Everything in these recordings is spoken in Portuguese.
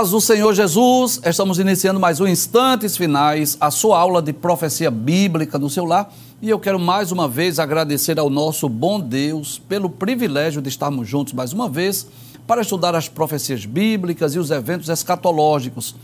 Paz do Senhor Jesus, estamos iniciando mais um Instantes Finais, a sua aula de profecia bíblica no seu lar. E eu quero mais uma vez agradecer ao nosso bom Deus pelo privilégio de estarmos juntos mais uma vez para estudar as profecias bíblicas e os eventos escatológicos.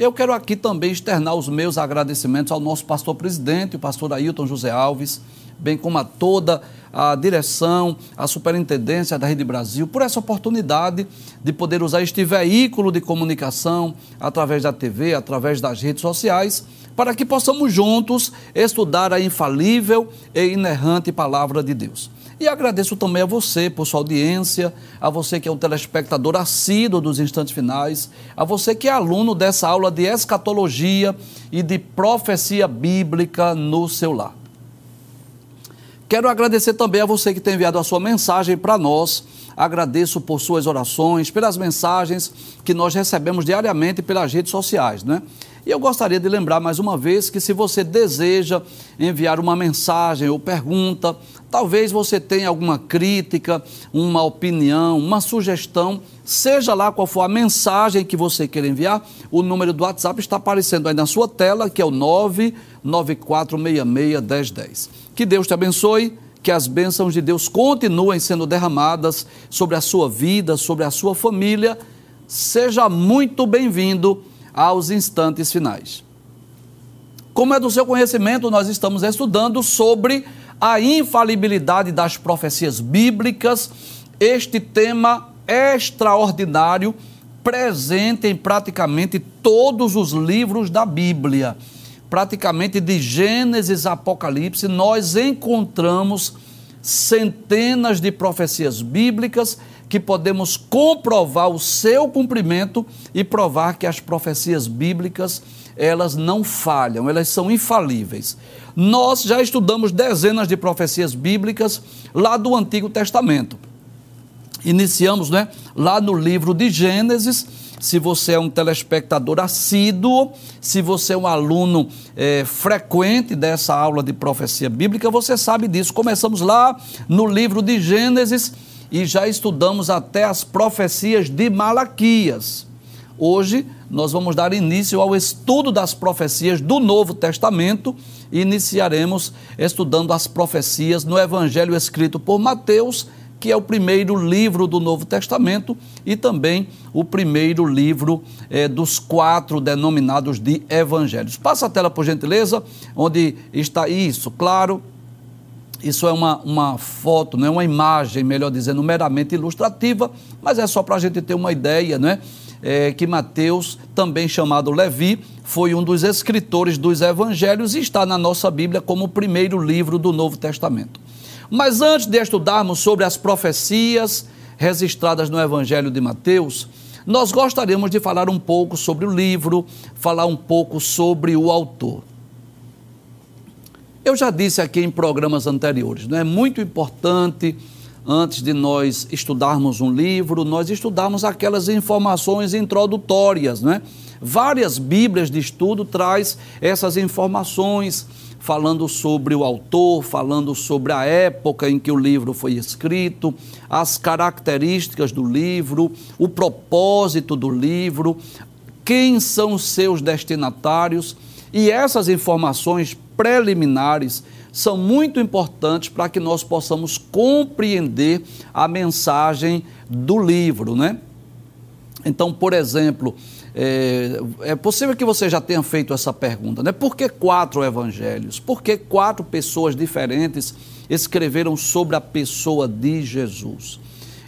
Eu quero aqui também externar os meus agradecimentos ao nosso pastor presidente, o pastor Ailton José Alves, bem como a toda a direção, a superintendência da Rede Brasil, por essa oportunidade de poder usar este veículo de comunicação através da TV, através das redes sociais, para que possamos juntos estudar a infalível e inerrante palavra de Deus. E agradeço também a você por sua audiência, a você que é um telespectador assíduo dos instantes finais, a você que é aluno dessa aula de escatologia e de profecia bíblica no seu lar. Quero agradecer também a você que tem enviado a sua mensagem para nós. Agradeço por suas orações, pelas mensagens que nós recebemos diariamente pelas redes sociais, né? E eu gostaria de lembrar mais uma vez que se você deseja enviar uma mensagem ou pergunta, talvez você tenha alguma crítica, uma opinião, uma sugestão, seja lá qual for a mensagem que você quer enviar, o número do WhatsApp está aparecendo aí na sua tela, que é o 994661010. Que Deus te abençoe que as bênçãos de Deus continuem sendo derramadas sobre a sua vida, sobre a sua família. Seja muito bem-vindo aos instantes finais. Como é do seu conhecimento, nós estamos estudando sobre a infalibilidade das profecias bíblicas, este tema extraordinário presente em praticamente todos os livros da Bíblia. Praticamente de Gênesis a Apocalipse, nós encontramos centenas de profecias bíblicas que podemos comprovar o seu cumprimento e provar que as profecias bíblicas, elas não falham, elas são infalíveis. Nós já estudamos dezenas de profecias bíblicas lá do Antigo Testamento. Iniciamos, né, lá no livro de Gênesis, se você é um telespectador assíduo, se você é um aluno é, frequente dessa aula de profecia bíblica, você sabe disso. Começamos lá no livro de Gênesis, e já estudamos até as profecias de Malaquias. Hoje nós vamos dar início ao estudo das profecias do Novo Testamento e iniciaremos estudando as profecias no Evangelho escrito por Mateus, que é o primeiro livro do Novo Testamento e também o primeiro livro eh, dos quatro denominados de Evangelhos. Passa a tela, por gentileza, onde está isso, claro isso é uma, uma foto, né, uma imagem, melhor dizendo, meramente ilustrativa, mas é só para a gente ter uma ideia, né? É, que Mateus, também chamado Levi, foi um dos escritores dos evangelhos e está na nossa Bíblia como o primeiro livro do Novo Testamento. Mas antes de estudarmos sobre as profecias registradas no Evangelho de Mateus, nós gostaríamos de falar um pouco sobre o livro, falar um pouco sobre o autor. Eu já disse aqui em programas anteriores, não é muito importante antes de nós estudarmos um livro, nós estudarmos aquelas informações introdutórias, né? Várias Bíblias de estudo traz essas informações falando sobre o autor, falando sobre a época em que o livro foi escrito, as características do livro, o propósito do livro, quem são seus destinatários. E essas informações preliminares são muito importantes para que nós possamos compreender a mensagem do livro, né? Então, por exemplo, é, é, possível que você já tenha feito essa pergunta, né? Por que quatro evangelhos? Por que quatro pessoas diferentes escreveram sobre a pessoa de Jesus?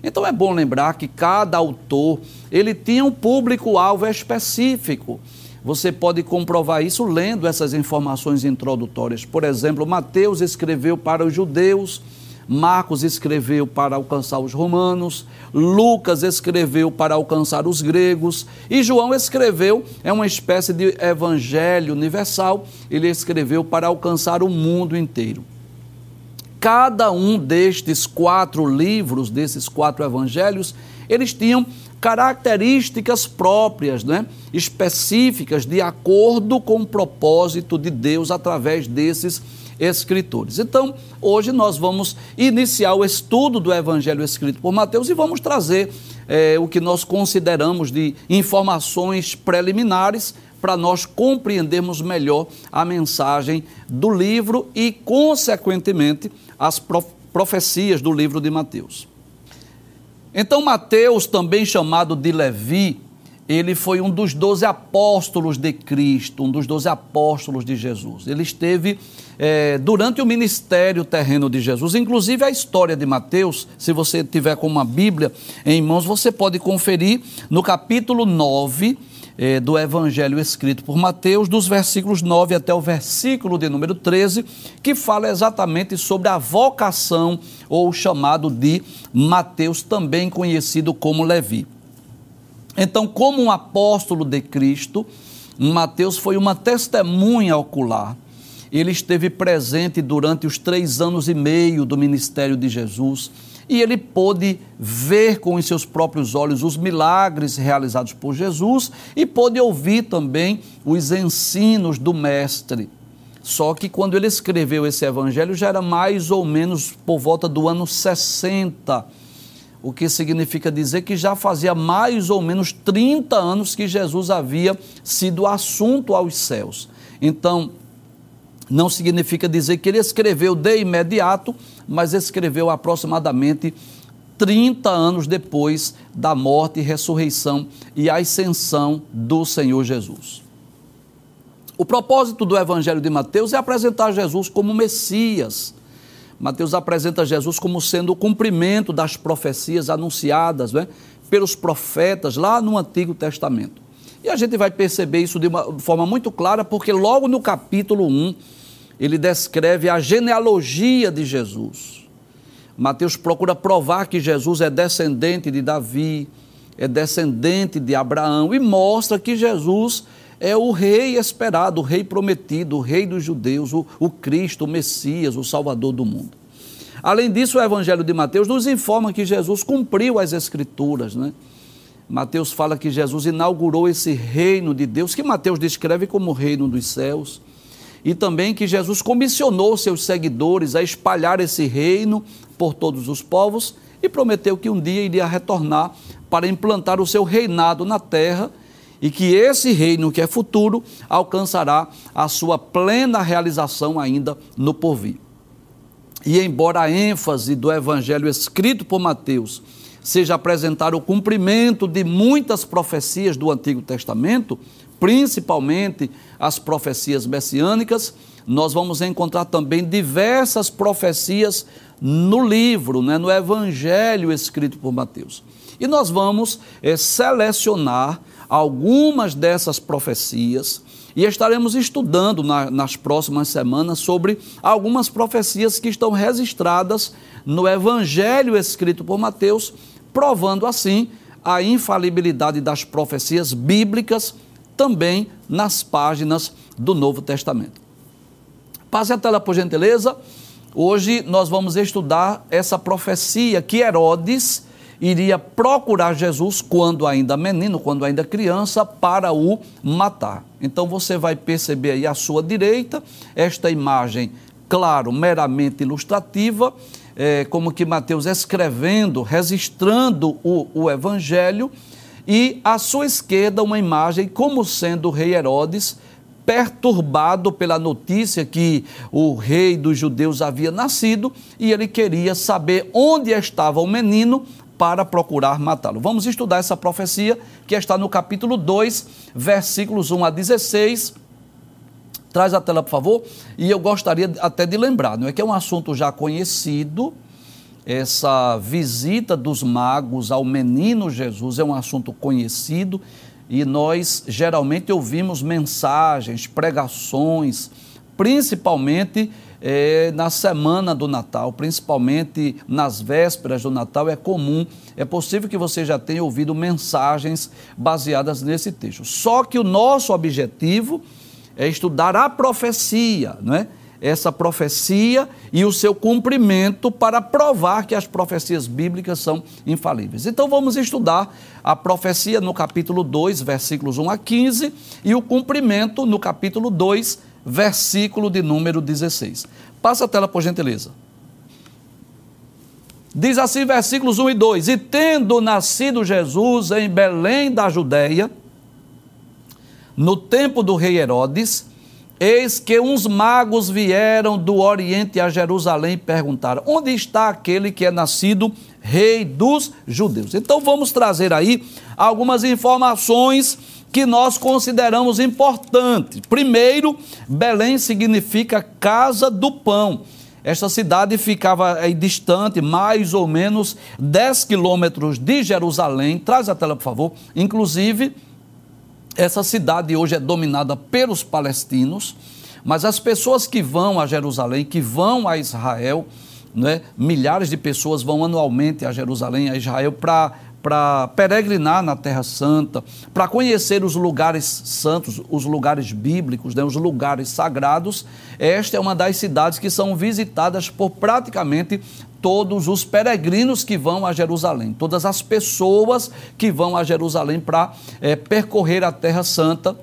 Então é bom lembrar que cada autor ele tinha um público-alvo específico. Você pode comprovar isso lendo essas informações introdutórias. Por exemplo, Mateus escreveu para os judeus, Marcos escreveu para alcançar os romanos, Lucas escreveu para alcançar os gregos e João escreveu, é uma espécie de evangelho universal, ele escreveu para alcançar o mundo inteiro. Cada um destes quatro livros, desses quatro evangelhos, eles tinham características próprias, né? específicas, de acordo com o propósito de Deus através desses escritores. Então, hoje nós vamos iniciar o estudo do Evangelho escrito por Mateus e vamos trazer é, o que nós consideramos de informações preliminares para nós compreendermos melhor a mensagem do livro e, consequentemente, as profecias do livro de Mateus. Então, Mateus, também chamado de Levi, ele foi um dos doze apóstolos de Cristo, um dos doze apóstolos de Jesus. Ele esteve é, durante o ministério terreno de Jesus. Inclusive, a história de Mateus, se você tiver com uma Bíblia em mãos, você pode conferir no capítulo 9 é, do Evangelho escrito por Mateus, dos versículos 9 até o versículo de número 13, que fala exatamente sobre a vocação ou chamado de Mateus, também conhecido como Levi. Então, como um apóstolo de Cristo, Mateus foi uma testemunha ocular. Ele esteve presente durante os três anos e meio do ministério de Jesus e ele pôde ver com os seus próprios olhos os milagres realizados por Jesus e pôde ouvir também os ensinos do Mestre. Só que quando ele escreveu esse evangelho já era mais ou menos por volta do ano 60 o que significa dizer que já fazia mais ou menos 30 anos que Jesus havia sido assunto aos céus. Então, não significa dizer que ele escreveu de imediato, mas escreveu aproximadamente 30 anos depois da morte, ressurreição e ascensão do Senhor Jesus. O propósito do Evangelho de Mateus é apresentar Jesus como Messias Mateus apresenta Jesus como sendo o cumprimento das profecias anunciadas né, pelos profetas lá no Antigo Testamento. E a gente vai perceber isso de uma forma muito clara, porque logo no capítulo 1, ele descreve a genealogia de Jesus. Mateus procura provar que Jesus é descendente de Davi, é descendente de Abraão, e mostra que Jesus é o rei esperado, o rei prometido, o rei dos judeus, o, o Cristo, o Messias, o Salvador do mundo. Além disso, o Evangelho de Mateus nos informa que Jesus cumpriu as Escrituras, né? Mateus fala que Jesus inaugurou esse reino de Deus, que Mateus descreve como reino dos céus, e também que Jesus comissionou seus seguidores a espalhar esse reino por todos os povos e prometeu que um dia iria retornar para implantar o seu reinado na terra e que esse reino que é futuro alcançará a sua plena realização ainda no porvir. E embora a ênfase do evangelho escrito por Mateus seja apresentar o cumprimento de muitas profecias do Antigo Testamento, principalmente as profecias messiânicas, nós vamos encontrar também diversas profecias no livro, né, no evangelho escrito por Mateus. E nós vamos é, selecionar algumas dessas profecias e estaremos estudando na, nas próximas semanas sobre algumas profecias que estão registradas no Evangelho escrito por Mateus, provando assim a infalibilidade das profecias bíblicas também nas páginas do Novo Testamento. Passe a tela, por gentileza. Hoje nós vamos estudar essa profecia que Herodes iria procurar Jesus quando ainda menino, quando ainda criança, para o matar. Então você vai perceber aí à sua direita esta imagem, claro, meramente ilustrativa, é, como que Mateus escrevendo, registrando o, o evangelho, e à sua esquerda uma imagem como sendo o rei Herodes perturbado pela notícia que o rei dos judeus havia nascido e ele queria saber onde estava o menino para procurar matá-lo. Vamos estudar essa profecia que está no capítulo 2, versículos 1 a 16. Traz a tela, por favor. E eu gostaria até de lembrar, não é que é um assunto já conhecido, essa visita dos magos ao menino Jesus é um assunto conhecido e nós geralmente ouvimos mensagens, pregações, principalmente é, na semana do Natal, principalmente nas vésperas do Natal, é comum, é possível que você já tenha ouvido mensagens baseadas nesse texto. Só que o nosso objetivo é estudar a profecia, não é? Essa profecia e o seu cumprimento para provar que as profecias bíblicas são infalíveis. Então vamos estudar a profecia no capítulo 2, versículos 1 a 15, e o cumprimento no capítulo 2, versículo de número 16. Passa a tela, por gentileza. Diz assim, versículos 1 e 2: E tendo nascido Jesus em Belém da Judéia, no tempo do rei Herodes, eis que uns magos vieram do Oriente a Jerusalém e perguntaram: Onde está aquele que é nascido rei dos judeus? Então vamos trazer aí algumas informações que nós consideramos importantes. Primeiro, Belém significa casa do pão. Esta cidade ficava aí distante, mais ou menos 10 quilômetros de Jerusalém. Traz a tela, por favor. Inclusive, essa cidade hoje é dominada pelos palestinos, mas as pessoas que vão a Jerusalém, que vão a Israel, né, milhares de pessoas vão anualmente a Jerusalém, a Israel, para para peregrinar na Terra Santa, para conhecer os lugares santos, os lugares bíblicos, né, os lugares sagrados. Esta é uma das cidades que são visitadas por praticamente todos os peregrinos que vão a Jerusalém, todas as pessoas que vão a Jerusalém para é, percorrer a Terra Santa.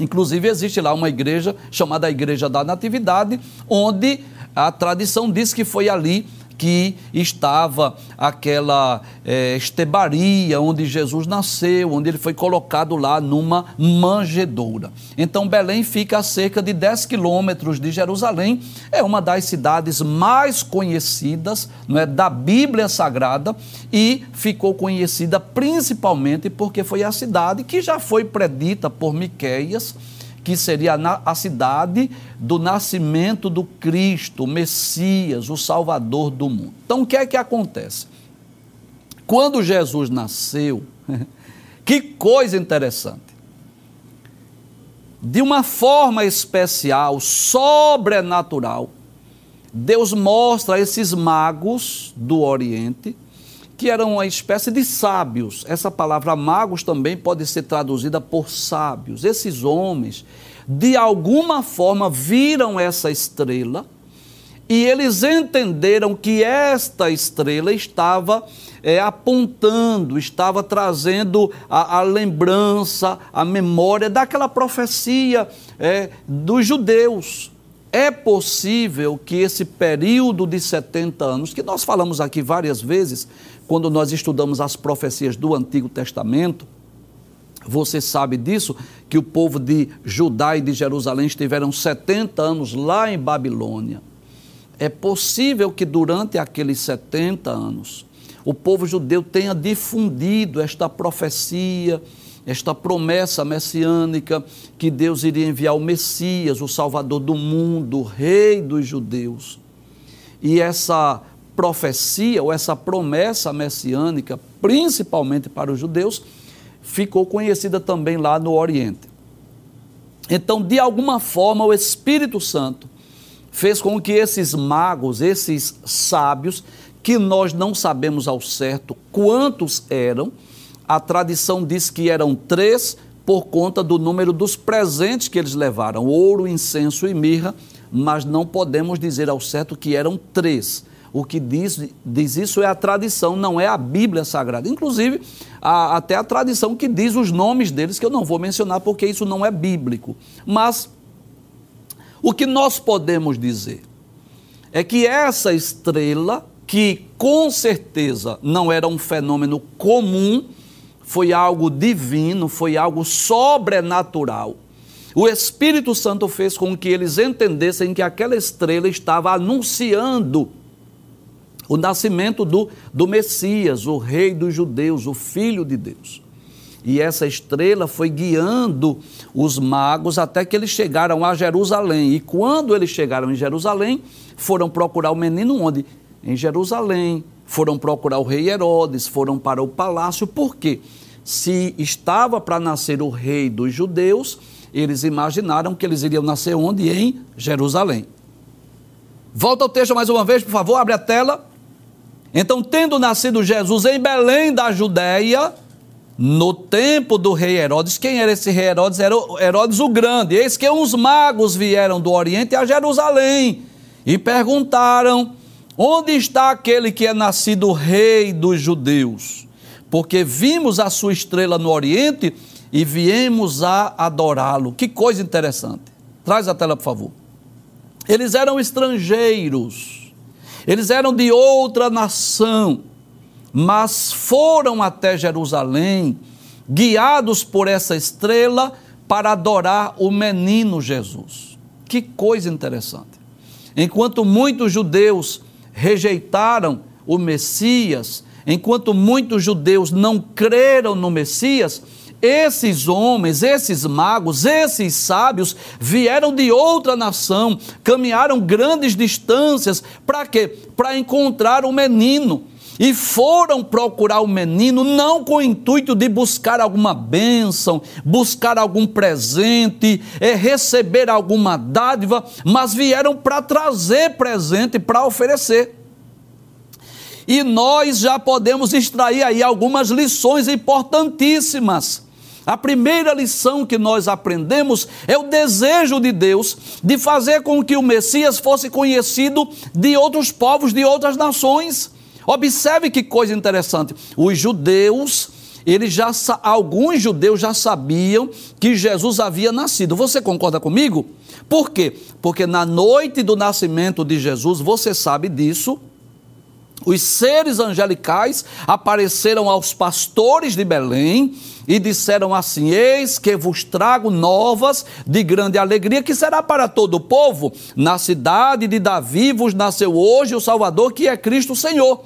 Inclusive, existe lá uma igreja chamada Igreja da Natividade, onde a tradição diz que foi ali que estava aquela é, estebaria onde Jesus nasceu, onde ele foi colocado lá numa manjedoura. Então, Belém fica a cerca de 10 quilômetros de Jerusalém, é uma das cidades mais conhecidas não é, da Bíblia Sagrada e ficou conhecida principalmente porque foi a cidade que já foi predita por Miqueias que seria a cidade do nascimento do Cristo, o Messias, o Salvador do mundo. Então, o que é que acontece? Quando Jesus nasceu, que coisa interessante. De uma forma especial, sobrenatural, Deus mostra a esses magos do Oriente que eram uma espécie de sábios. Essa palavra magos também pode ser traduzida por sábios. Esses homens, de alguma forma, viram essa estrela e eles entenderam que esta estrela estava é, apontando, estava trazendo a, a, lembrança, a memória daquela profecia é, dos judeus. É possível que esse período de 70 anos, que nós falamos aqui várias vezes, quando nós estudamos as profecias do Antigo Testamento, você sabe disso, que o povo de Judá e de Jerusalém estiveram 70 anos lá em Babilônia. É possível que durante aqueles 70 anos o povo judeu tenha difundido esta profecia, esta promessa messiânica que Deus iria enviar o Messias, o Salvador do mundo, o Rei dos judeus. E essa profecia ou essa promessa messiânica, principalmente para os judeus, ficou conhecida também lá no Oriente. Então, de alguma forma, o Espírito Santo fez com que esses magos, esses sábios, que nós não sabemos ao certo quantos eram, a tradição diz que eram três por conta do número dos presentes que eles levaram: ouro, incenso e mirra, mas não podemos dizer ao certo que eram três. O que diz, diz isso é a tradição, não é a Bíblia Sagrada. Inclusive, a, até a tradição que diz os nomes deles, que eu não vou mencionar porque isso não é bíblico. Mas o que nós podemos dizer é que essa estrela, que com certeza não era um fenômeno comum, foi algo divino, foi algo sobrenatural. O Espírito Santo fez com que eles entendessem que aquela estrela estava anunciando o nascimento do, do Messias, o Rei dos Judeus, o Filho de Deus. E essa estrela foi guiando os magos até que eles chegaram a Jerusalém. E quando eles chegaram em Jerusalém, foram procurar o menino onde? Em Jerusalém. Foram procurar o rei Herodes, foram para o palácio. Por quê? Se estava para nascer o rei dos judeus, eles imaginaram que eles iriam nascer onde? Em Jerusalém. Volta ao texto mais uma vez, por favor, abre a tela. Então, tendo nascido Jesus em Belém da Judéia, no tempo do rei Herodes, quem era esse rei Herodes? Era Herodes o Grande. Eis que uns magos vieram do Oriente a Jerusalém e perguntaram: Onde está aquele que é nascido rei dos judeus? Porque vimos a sua estrela no Oriente e viemos a adorá-lo. Que coisa interessante. Traz a tela, por favor. Eles eram estrangeiros Eles eram de outra nação, mas foram até Jerusalém, guiados por essa estrela, para adorar o menino Jesus. Que coisa interessante. Enquanto muitos judeus rejeitaram o Messias, enquanto muitos judeus não creram no Messias, esses homens, esses magos, esses sábios vieram de outra nação, caminharam grandes distâncias, para quê? Para encontrar o menino. E foram procurar o menino não com o intuito de buscar alguma bênção, buscar algum presente, é, receber alguma dádiva, mas vieram para trazer presente para oferecer. E nós já podemos extrair aí algumas lições importantíssimas. A primeira lição que nós aprendemos é o desejo de Deus de fazer com que o Messias fosse conhecido de outros povos, de outras nações. Observe que coisa interessante. Os judeus, eles já alguns judeus já sabiam que Jesus havia nascido. Você concorda comigo? Por quê? Porque na noite do nascimento de Jesus, você sabe disso, os seres angelicais apareceram aos pastores de Belém e disseram assim: Eis que vos trago novas de grande alegria, que será para todo o povo. Na cidade de Davi vos nasceu hoje o Salvador, que é Cristo Senhor.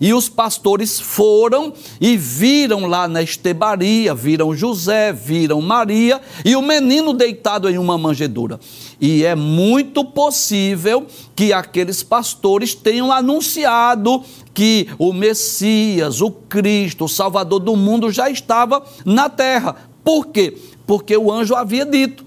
E os pastores foram e viram lá na estebaria, viram José, viram Maria e o menino deitado em uma manjedoura. E é muito possível que aqueles pastores tenham anunciado que o Messias, o Cristo, o Salvador do mundo já estava na terra. Por quê? Porque o anjo havia dito: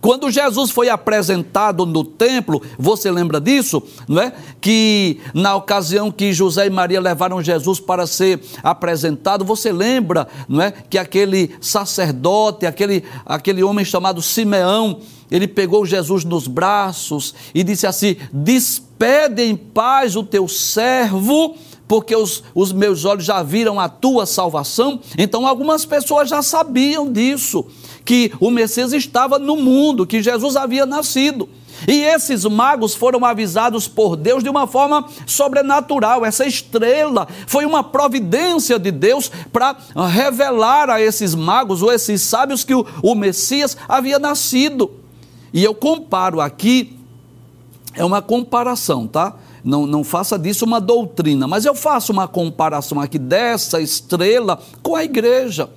quando Jesus foi apresentado no templo, você lembra disso? Não é? Que na ocasião que José e Maria levaram Jesus para ser apresentado, você lembra, não é? Que aquele sacerdote, aquele, aquele homem chamado Simeão, ele pegou Jesus nos braços e disse assim: Despede em paz o teu servo porque os, os meus olhos já viram a tua salvação. Então, algumas pessoas já sabiam disso, que o Messias estava no mundo, que Jesus havia nascido. E esses magos foram avisados por Deus de uma forma sobrenatural. Essa estrela foi uma providência de Deus para revelar a esses magos ou esses sábios que o, o Messias havia nascido. E eu comparo aqui, é uma comparação, tá? não, não faça disso uma doutrina, mas eu faço uma comparação aqui dessa estrela com a igreja.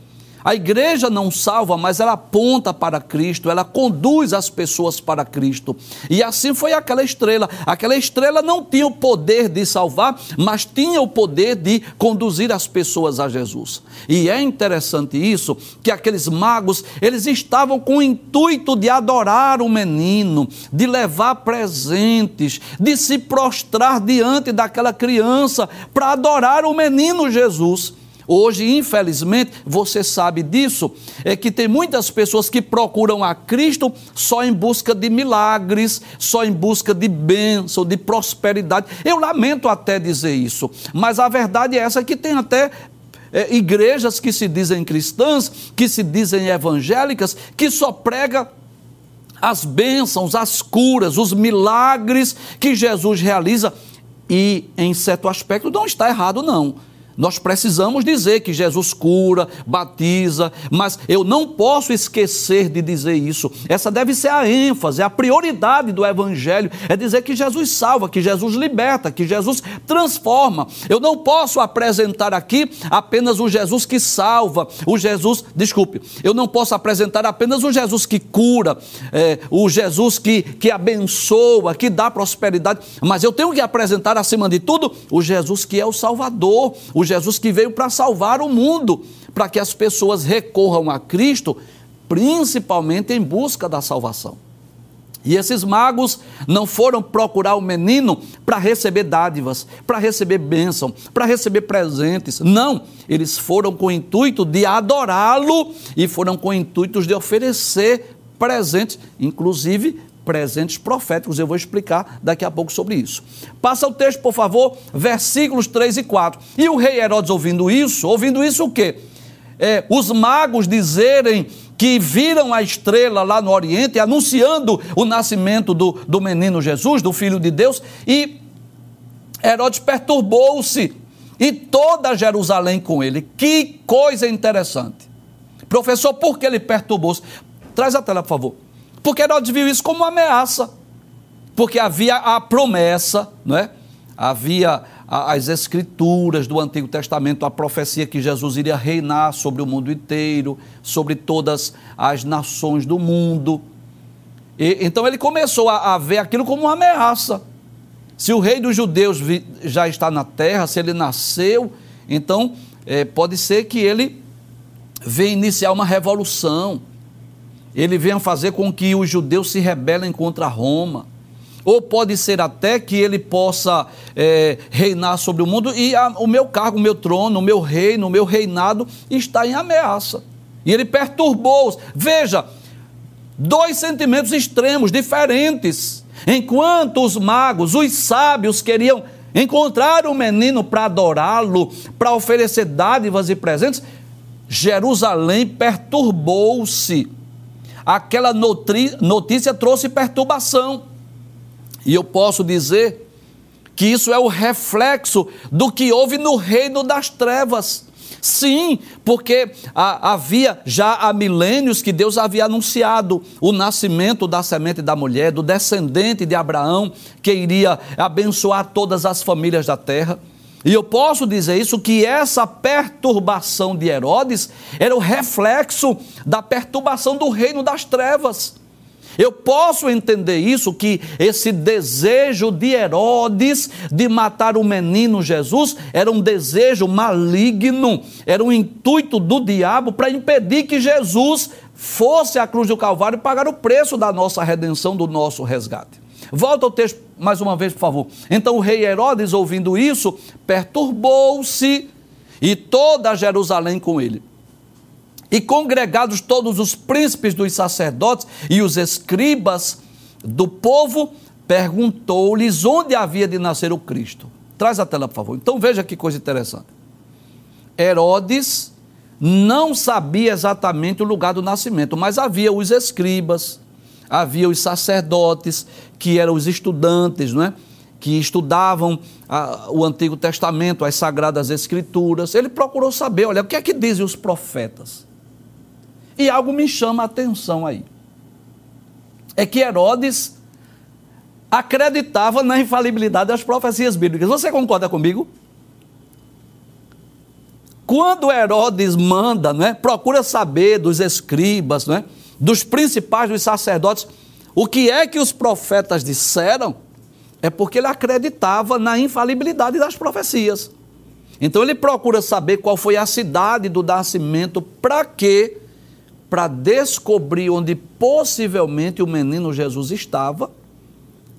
A igreja não salva, mas ela aponta para Cristo, ela conduz as pessoas para Cristo. E assim foi aquela estrela. Aquela estrela não tinha o poder de salvar, mas tinha o poder de conduzir as pessoas a Jesus. E é interessante isso, que aqueles magos, eles estavam com o intuito de adorar o menino, de levar presentes, de se prostrar diante daquela criança para adorar o menino Jesus. Hoje, infelizmente, você sabe disso, é que tem muitas pessoas que procuram a Cristo só em busca de milagres, só em busca de bênção, de prosperidade. Eu lamento até dizer isso, mas a verdade é essa que tem até é, igrejas que se dizem cristãs, que se dizem evangélicas, que só prega as bênçãos, as curas, os milagres que Jesus realiza. E, em certo aspecto, não está errado, não. Nós precisamos dizer que Jesus cura, batiza, mas eu não posso esquecer de dizer isso. Essa deve ser a ênfase, a prioridade do Evangelho é dizer que Jesus salva, que Jesus liberta, que Jesus transforma. Eu não posso apresentar aqui apenas o Jesus que salva, o Jesus, desculpe, eu não posso apresentar apenas o Jesus que cura, é, o Jesus que, que abençoa, que dá prosperidade, mas eu tenho que apresentar acima de tudo o Jesus que é o Salvador, o Jesus que veio para salvar o mundo, para que as pessoas recorram a Cristo, principalmente em busca da salvação. E esses magos não foram procurar o menino para receber dádivas, para receber bênção, para receber presentes. Não, eles foram com o intuito de adorá-lo e foram com o intuito de oferecer presentes, inclusive presentes proféticos. Eu vou explicar daqui a pouco sobre isso. Passa o texto, por favor, versículos 3 e 4. E o rei Herodes, ouvindo isso, ouvindo isso o quê? É, os magos dizerem que viram a estrela lá no Oriente, anunciando o nascimento do, do menino Jesus, do Filho de Deus, e Herodes perturbou-se e toda Jerusalém com ele. Que coisa interessante. Professor, por que ele perturbou-se? Traz a tela, por favor. Porque Herodes viu isso como uma ameaça. Porque havia a promessa, não é? Havia as escrituras do Antigo Testamento, a profecia que Jesus iria reinar sobre o mundo inteiro, sobre todas as nações do mundo. E, então ele começou a, a ver aquilo como uma ameaça. Se o rei dos judeus já está na terra, se ele nasceu, então é, pode ser que ele venha iniciar uma revolução. Ele venha fazer com que os judeus se rebelem contra Roma. Ou pode ser até que ele possa é, reinar sobre o mundo e a, o meu cargo, o meu trono, o meu reino, o meu reinado está em ameaça. E ele perturbou-os. Veja, dois sentimentos extremos, diferentes. Enquanto os magos, os sábios queriam encontrar o menino para adorá-lo, para oferecer dádivas e presentes, Jerusalém perturbou-se. Aquela notícia trouxe perturbação. E eu posso dizer que isso é o reflexo do que houve no reino das trevas. Sim, porque havia já há milênios que Deus havia anunciado o nascimento da semente da mulher, do descendente de Abraão, que iria abençoar todas as famílias da terra. E eu posso dizer isso que essa perturbação de Herodes era o reflexo da perturbação do reino das trevas. Eu posso entender isso, que esse desejo de Herodes de matar o menino Jesus era um desejo maligno, era um intuito do diabo para impedir que Jesus fosse à cruz do Calvário pagar o preço da nossa redenção, do nosso resgate. Volta ao texto mais uma vez, por favor. Então o rei Herodes, ouvindo isso, perturbou-se e toda Jerusalém com ele. E congregados todos os príncipes dos sacerdotes e os escribas do povo, perguntou-lhes onde havia de nascer o Cristo. Traz a tela, por favor. Então veja que coisa interessante. Herodes não sabia exatamente o lugar do nascimento, mas havia os escribas, havia os sacerdotes, que eram os estudantes, não é? que estudavam a, o Antigo Testamento, as Sagradas Escrituras. Ele procurou saber, olha, o que é que dizem os profetas? E algo me chama a atenção aí. É que Herodes acreditava na infalibilidade das profecias bíblicas. Você concorda comigo? Quando Herodes manda, né, procura saber dos escribas, né, dos principais dos sacerdotes, o que é que os profetas disseram, é porque ele acreditava na infalibilidade das profecias. Então ele procura saber qual foi a cidade do nascimento, para quê? para descobrir onde possivelmente o menino Jesus estava,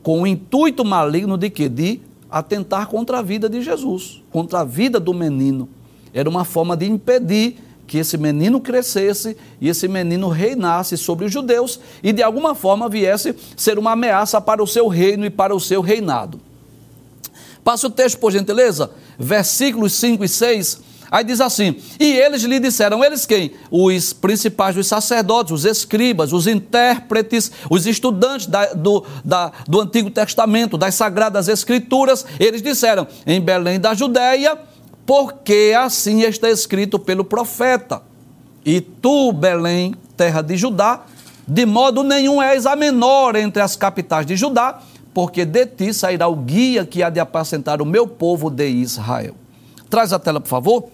com o intuito maligno de quê? De atentar contra a vida de Jesus, contra a vida do menino. Era uma forma de impedir que esse menino crescesse e esse menino reinasse sobre os judeus e de alguma forma viesse ser uma ameaça para o seu reino e para o seu reinado. Passe o texto, por gentileza, versículos 5 e 6 Aí diz assim: E eles lhe disseram, eles quem? Os principais dos sacerdotes, os escribas, os intérpretes, os estudantes da, do, da, do Antigo Testamento, das Sagradas Escrituras, eles disseram: Em Belém da Judéia, porque assim está escrito pelo profeta. E tu, Belém, terra de Judá, de modo nenhum és a menor entre as capitais de Judá, porque de ti sairá o guia que há de apacentar o meu povo de Israel. Traz a tela, por favor.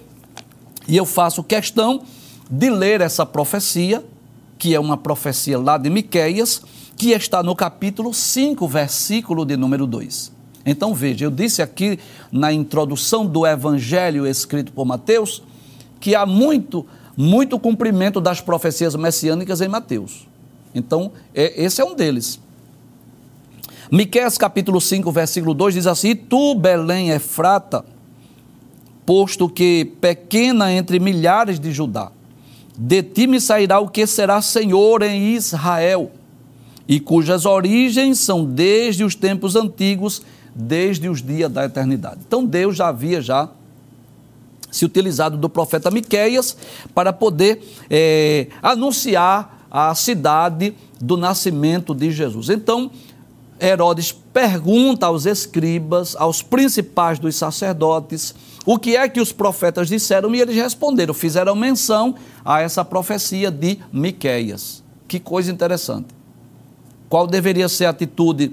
E eu faço questão de ler essa profecia, que é uma profecia lá de Miqueias, que está no capítulo 5, versículo de número 2. Então veja, eu disse aqui na introdução do evangelho escrito por Mateus que há muito, muito cumprimento das profecias messiânicas em Mateus. Então, é, esse é um deles. Miqueias capítulo 5, versículo 2 diz assim: Tu, Belém Efrata, posto que pequena entre milhares de Judá. De ti me sairá o que será Senhor em Israel, e cujas origens são desde os tempos antigos, desde os dias da eternidade. Então Deus já havia já se utilizado do profeta Miqueias para poder é, anunciar a cidade do nascimento de Jesus. Então, Herodes pergunta aos escribas, aos principais dos sacerdotes, o que é que os profetas disseram e eles responderam, fizeram menção a essa profecia de Miqueias. Que coisa interessante. Qual deveria ser a atitude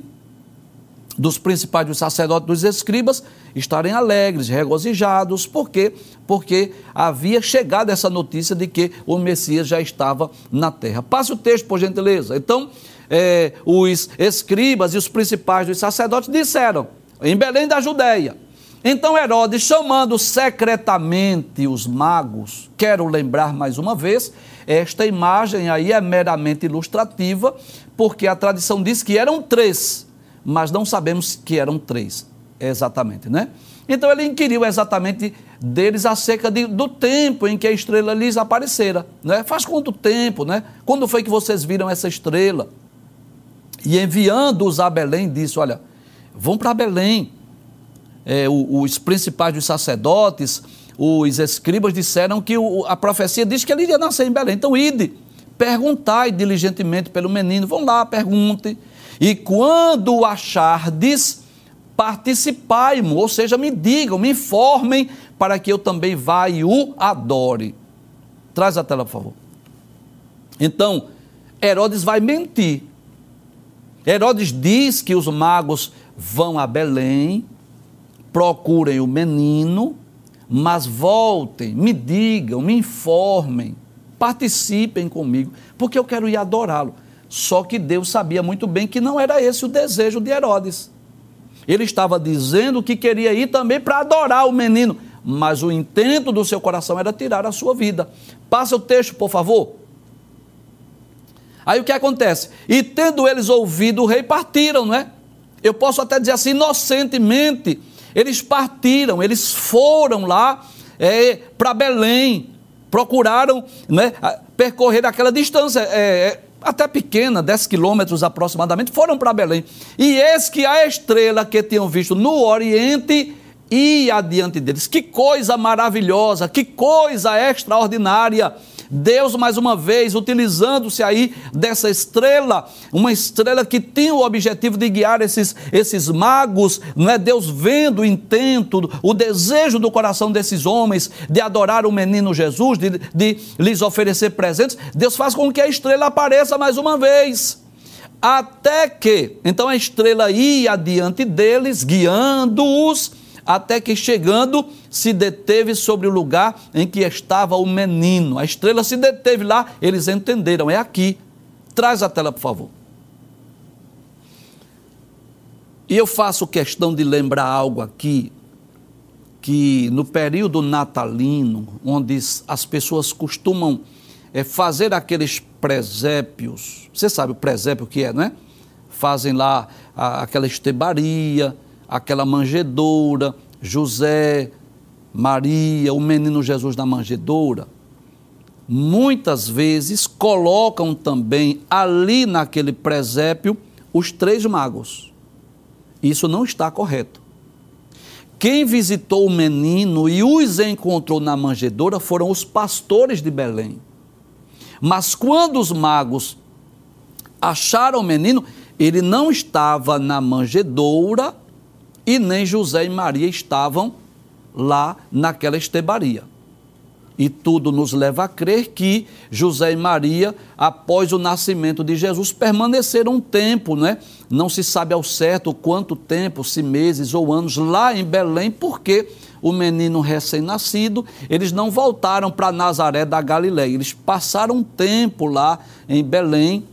dos principais dos sacerdotes dos escribas estarem alegres, regozijados, por quê? Porque havia chegado essa notícia de que o Messias já estava na terra. Passe o texto, por gentileza. Então, é, os escribas e os principais dos sacerdotes disseram, em Belém da Judéia. Então Herodes, chamando secretamente os magos, quero lembrar mais uma vez, esta imagem aí é meramente ilustrativa, porque a tradição diz que eram três mas não sabemos que eram três, exatamente, né? Então ele inquiriu exatamente deles acerca de, do tempo em que a estrela lhes aparecera, né? Faz quanto tempo, né? Quando foi que vocês viram essa estrela? E enviando-os a Belém, disse: Olha, vão para Belém. É, os principais dos sacerdotes, os escribas disseram que o, a profecia diz que ele iria nascer em Belém. Então, ide, perguntai diligentemente pelo menino. Vão lá, pergunte. E quando o achardes, participai-mo, ou seja, me digam, me informem, para que eu também vá e o adore. Traz a tela, por favor. Então, Herodes vai mentir. Herodes diz que os magos vão a Belém, procurem o menino, mas voltem, me digam, me informem, participem comigo, porque eu quero ir adorá-lo. Só que Deus sabia muito bem que não era esse o desejo de Herodes. Ele estava dizendo que queria ir também para adorar o menino, mas o intento do seu coração era tirar a sua vida. Passa o texto, por favor. Aí o que acontece? E tendo eles ouvido o rei, partiram, não é? Eu posso até dizer assim, inocentemente, eles partiram, eles foram lá é, para Belém, procuraram né, percorrer aquela distância. É, é até pequena, 10 quilômetros aproximadamente, foram para Belém. E eis que a estrela que tinham visto no Oriente ia adiante deles. Que coisa maravilhosa, que coisa extraordinária. Deus, mais uma vez, utilizando-se aí dessa estrela, uma estrela que tinha o objetivo de guiar esses, esses magos, não é? Deus vendo o intento, o desejo do coração desses homens de adorar o menino Jesus, de, de lhes oferecer presentes, Deus faz com que a estrela apareça mais uma vez. Até que, então a estrela ia adiante deles, guiando-os até que chegando se deteve sobre o lugar em que estava o menino. A estrela se deteve lá, eles entenderam, é aqui. Traz a tela, por favor. E eu faço questão de lembrar algo aqui, que no período natalino, onde as pessoas costumam é, fazer aqueles presépios, você sabe o presépio que é, não é? Fazem lá a, aquela estebaria, aquela manjedoura, José, Maria, o menino Jesus na manjedoura, muitas vezes colocam também ali naquele presépio os três magos. Isso não está correto. Quem visitou o menino e os encontrou na manjedoura foram os pastores de Belém. Mas quando os magos acharam o menino, ele não estava na manjedoura e nem José e Maria estavam lá naquela estebaria. E tudo nos leva a crer que José e Maria, após o nascimento de Jesus, permaneceram um tempo, né? Não se sabe ao certo quanto tempo, se meses ou anos, lá em Belém, porque o menino recém-nascido, eles não voltaram para Nazaré da Galileia, eles passaram um tempo lá em Belém.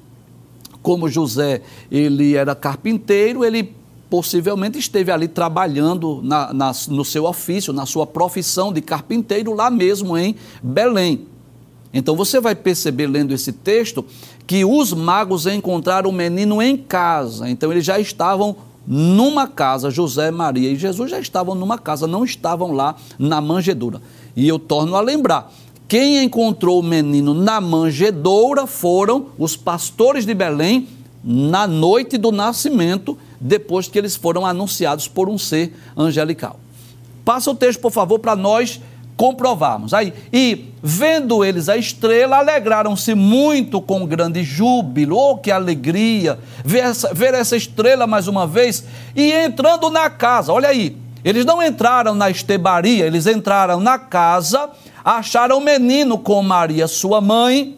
Como José, ele era carpinteiro, ele possivelmente esteve ali trabalhando na, na, no seu ofício, na sua profissão de carpinteiro, lá mesmo em Belém. Então você vai perceber, lendo esse texto, que os magos encontraram o menino em casa. Então eles já estavam numa casa, José, Maria e Jesus já estavam numa casa, não estavam lá na manjedoura. E eu torno a lembrar: quem encontrou o menino na manjedoura foram os pastores de Belém na noite do nascimento depois que eles foram anunciados por um ser angelical. Passa o texto, por favor, para nós comprovarmos. Aí, e vendo eles a estrela, alegraram-se muito com grande júbilo. Oh, que alegria! Ver essa, ver essa estrela mais uma vez. E entrando na casa, olha aí, eles não entraram na estebaria, eles entraram na casa, acharam o menino com Maria, sua mãe,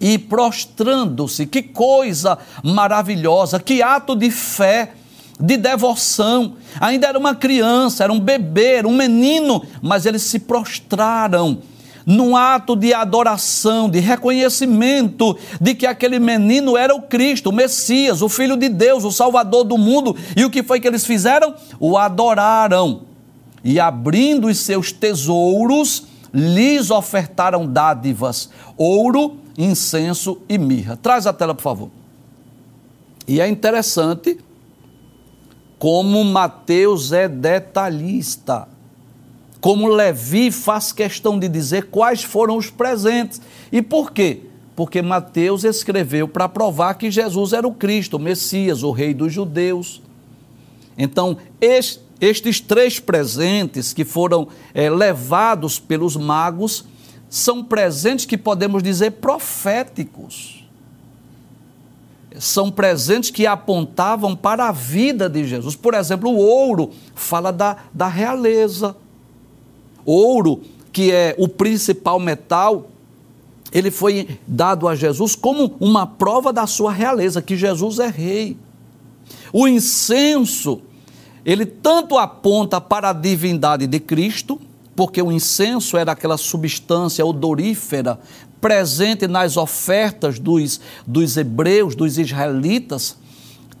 e prostrando-se. Que coisa maravilhosa, que ato de fé de devoção. Ainda era uma criança, era um bebê, era um menino, mas eles se prostraram num ato de adoração, de reconhecimento de que aquele menino era o Cristo, o Messias, o Filho de Deus, o Salvador do mundo. E o que foi que eles fizeram? O adoraram. E abrindo os seus tesouros, lhes ofertaram dádivas, ouro, incenso e mirra. Traz a tela, por favor. E é interessante como Mateus é detalhista, como Levi faz questão de dizer quais foram os presentes. E por quê? Porque Mateus escreveu para provar que Jesus era o Cristo, o Messias, o Rei dos Judeus. Então, estes três presentes que foram é, levados pelos magos são presentes que podemos dizer proféticos são presentes que apontavam para a vida de Jesus. Por exemplo, o ouro fala da, da realeza. Ouro, que é o principal metal, ele foi dado a Jesus como uma prova da sua realeza, que Jesus é rei. O incenso, ele tanto aponta para a divindade de Cristo, porque o incenso era aquela substância odorífera presente nas ofertas dos, dos hebreus, dos israelitas,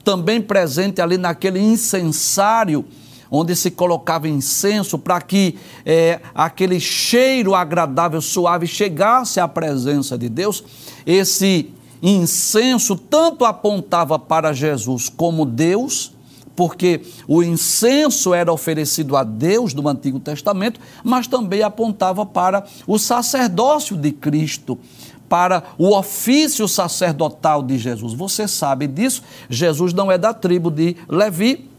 também presente ali naquele incensário onde se colocava incenso para que é, aquele cheiro agradável, suave chegasse à presença de Deus. Esse incenso tanto apontava para Jesus como Deus, porque o incenso era oferecido a Deus do Antigo Testamento, mas também apontava para o sacerdócio de Cristo, para o ofício sacerdotal de Jesus. Você sabe disso, Jesus não é da tribo de Levi,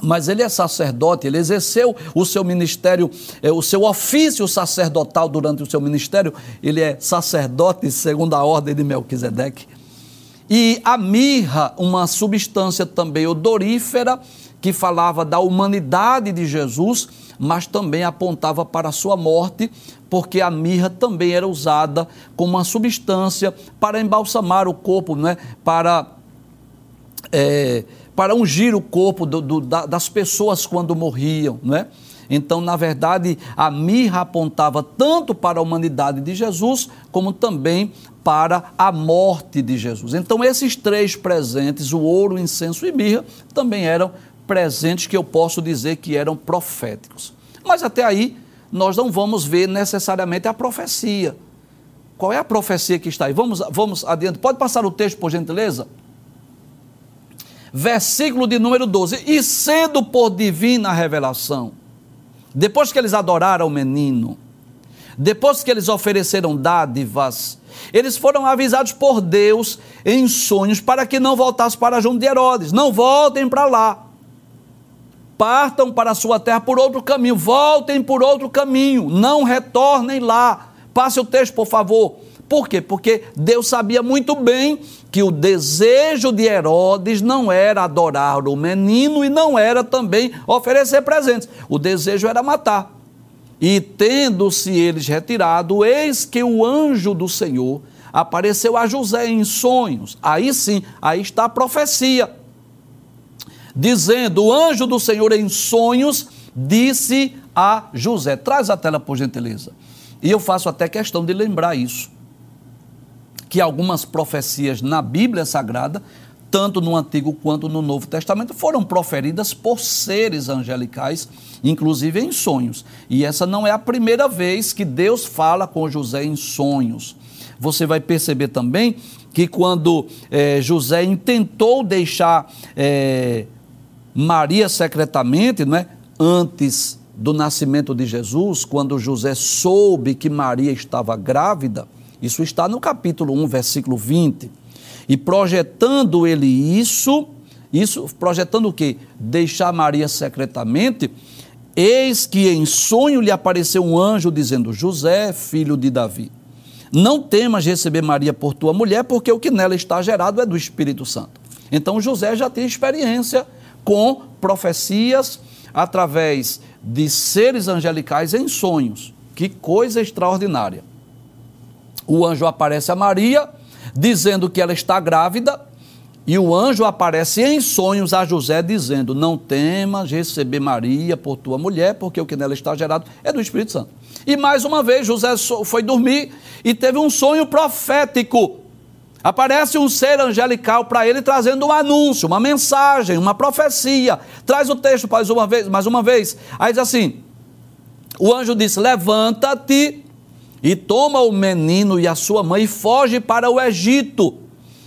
mas ele é sacerdote, ele exerceu o seu ministério, é, o seu ofício sacerdotal durante o seu ministério, ele é sacerdote segundo a ordem de Melquisedeque. E a mirra, uma substância também odorífera, que falava da humanidade de Jesus, mas também apontava para a sua morte, porque a mirra também era usada como uma substância para embalsamar o corpo, né? para, é, para ungir o corpo do, do, das pessoas quando morriam. Né? Então, na verdade, a mirra apontava tanto para a humanidade de Jesus, como também para a morte de Jesus. Então, esses três presentes, o ouro, o incenso e mirra, também eram presentes que eu posso dizer que eram proféticos. Mas até aí, nós não vamos ver necessariamente a profecia. Qual é a profecia que está aí? Vamos, vamos adiante. Pode passar o texto, por gentileza? Versículo de número 12. E sendo por divina revelação depois que eles adoraram o menino, depois que eles ofereceram dádivas, eles foram avisados por Deus em sonhos para que não voltassem para junto de Herodes. Não voltem para lá. Partam para a sua terra por outro caminho. Voltem por outro caminho. Não retornem lá. Passe o texto, por favor. Por quê? Porque Deus sabia muito bem que o desejo de Herodes não era adorar o menino e não era também oferecer presentes. O desejo era matar. E tendo-se eles retirado, eis que o anjo do Senhor apareceu a José em sonhos. Aí sim, aí está a profecia. Dizendo: O anjo do Senhor em sonhos disse a José. Traz a tela, por gentileza. E eu faço até questão de lembrar isso que algumas profecias na Bíblia Sagrada, tanto no Antigo quanto no Novo Testamento, foram proferidas por seres angelicais, inclusive em sonhos. E essa não é a primeira vez que Deus fala com José em sonhos. Você vai perceber também que quando é, José intentou deixar é, Maria secretamente, não é? antes do nascimento de Jesus, quando José soube que Maria estava grávida, isso está no capítulo 1, versículo 20. E projetando ele isso, isso projetando o quê? Deixar Maria secretamente, Eis que em sonho lhe apareceu um anjo dizendo: José, filho de Davi, não temas receber Maria por tua mulher, porque o que nela está gerado é do Espírito Santo. Então José já tem experiência com profecias através de seres angelicais em sonhos. Que coisa extraordinária. O anjo aparece a Maria, dizendo que ela está grávida, e o anjo aparece em sonhos a José, dizendo: Não temas receber Maria por tua mulher, porque o que nela está gerado é do Espírito Santo. E mais uma vez, José foi dormir e teve um sonho profético. Aparece um ser angelical para ele trazendo um anúncio, uma mensagem, uma profecia. Traz o texto mais uma vez, mais uma vez. Aí diz assim: o anjo disse: Levanta-te e toma o menino e a sua mãe e foge para o Egito.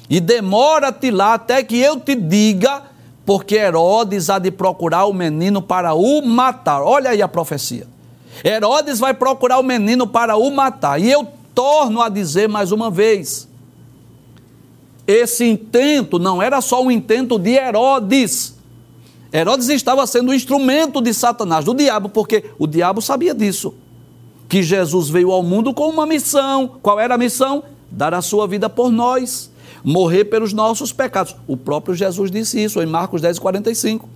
E demora-te lá até que eu te diga, porque Herodes há de procurar o menino para o matar. Olha aí a profecia. Herodes vai procurar o menino para o matar. E eu torno a dizer mais uma vez: esse intento não era só um intento de Herodes. Herodes estava sendo o instrumento de Satanás, do diabo, porque o diabo sabia disso. Que Jesus veio ao mundo com uma missão. Qual era a missão? Dar a sua vida por nós, morrer pelos nossos pecados. O próprio Jesus disse isso em Marcos 10, 45.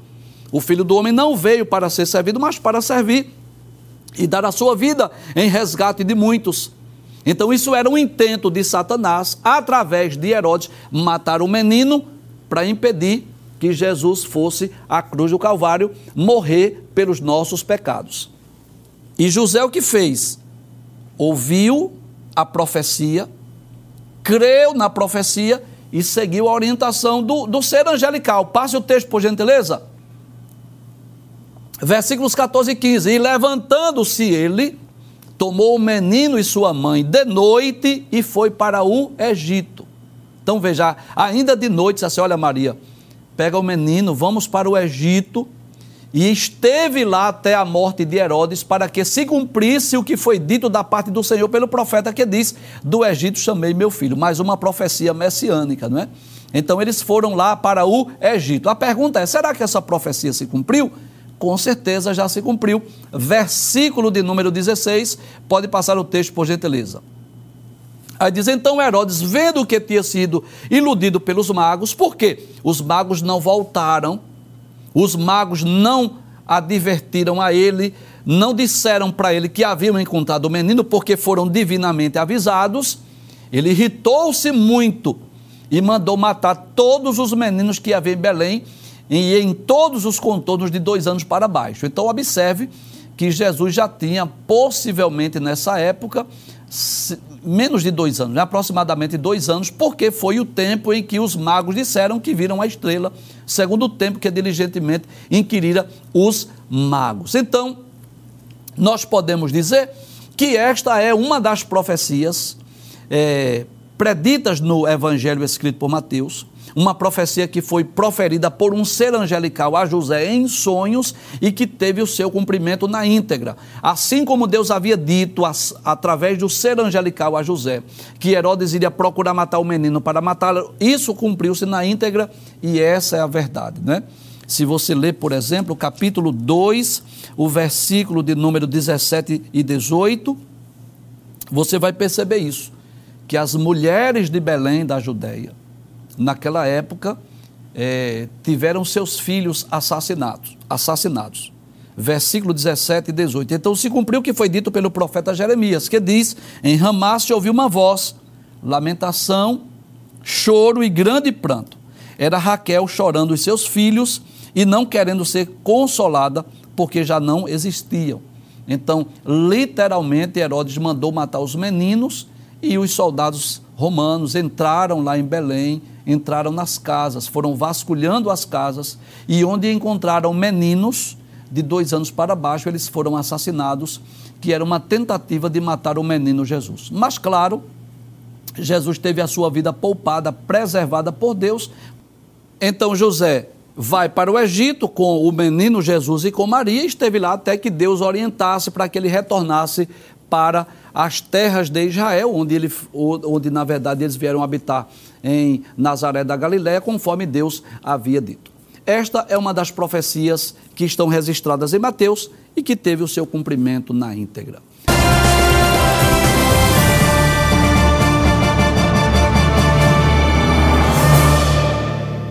O filho do homem não veio para ser servido, mas para servir e dar a sua vida em resgate de muitos. Então, isso era um intento de Satanás, através de Herodes, matar o menino para impedir que Jesus fosse à cruz do Calvário morrer pelos nossos pecados. E José o que fez? Ouviu a profecia, creu na profecia e seguiu a orientação do, do ser angelical. Passe o texto, por gentileza. Versículos 14 e 15. E levantando-se ele, tomou o menino e sua mãe de noite e foi para o Egito. Então veja, ainda de noite, assim, olha Maria, pega o menino, vamos para o Egito, e esteve lá até a morte de Herodes, para que se cumprisse o que foi dito da parte do Senhor pelo profeta que diz: Do Egito chamei meu filho. Mais uma profecia messiânica, não é? Então eles foram lá para o Egito. A pergunta é: será que essa profecia se cumpriu? com certeza já se cumpriu. Versículo de número 16, pode passar o texto por gentileza. Aí diz: Então Herodes, vendo que tinha sido iludido pelos magos, porque os magos não voltaram, os magos não advertiram a ele, não disseram para ele que haviam encontrado o menino, porque foram divinamente avisados, ele irritou-se muito e mandou matar todos os meninos que havia em Belém e em todos os contornos de dois anos para baixo. Então, observe que Jesus já tinha, possivelmente nessa época, menos de dois anos, né? aproximadamente dois anos, porque foi o tempo em que os magos disseram que viram a estrela, segundo o tempo que diligentemente inquirira os magos. Então, nós podemos dizer que esta é uma das profecias é, preditas no Evangelho escrito por Mateus, uma profecia que foi proferida por um ser angelical a José em sonhos e que teve o seu cumprimento na íntegra. Assim como Deus havia dito as, através do ser angelical a José que Herodes iria procurar matar o menino para matá-lo, isso cumpriu-se na íntegra e essa é a verdade, né? Se você ler, por exemplo, o capítulo 2, o versículo de número 17 e 18, você vai perceber isso, que as mulheres de Belém da Judéia naquela época, é, tiveram seus filhos assassinados. assassinados. Versículo 17 e 18. Então se cumpriu o que foi dito pelo profeta Jeremias, que diz: Em Ramá se ouviu uma voz, lamentação, choro e grande pranto. Era Raquel chorando os seus filhos e não querendo ser consolada, porque já não existiam. Então, literalmente, Herodes mandou matar os meninos e os soldados romanos entraram lá em Belém entraram nas casas, foram vasculhando as casas e onde encontraram meninos de dois anos para baixo, eles foram assassinados, que era uma tentativa de matar o menino Jesus. Mas, claro, Jesus teve a sua vida poupada, preservada por Deus. Então, José vai para o Egito com o menino Jesus e com Maria, e esteve lá até que Deus orientasse para que ele retornasse para as terras de Israel, onde, ele, onde na verdade eles vieram habitar em Nazaré da Galiléia, conforme Deus havia dito. Esta é uma das profecias que estão registradas em Mateus e que teve o seu cumprimento na íntegra.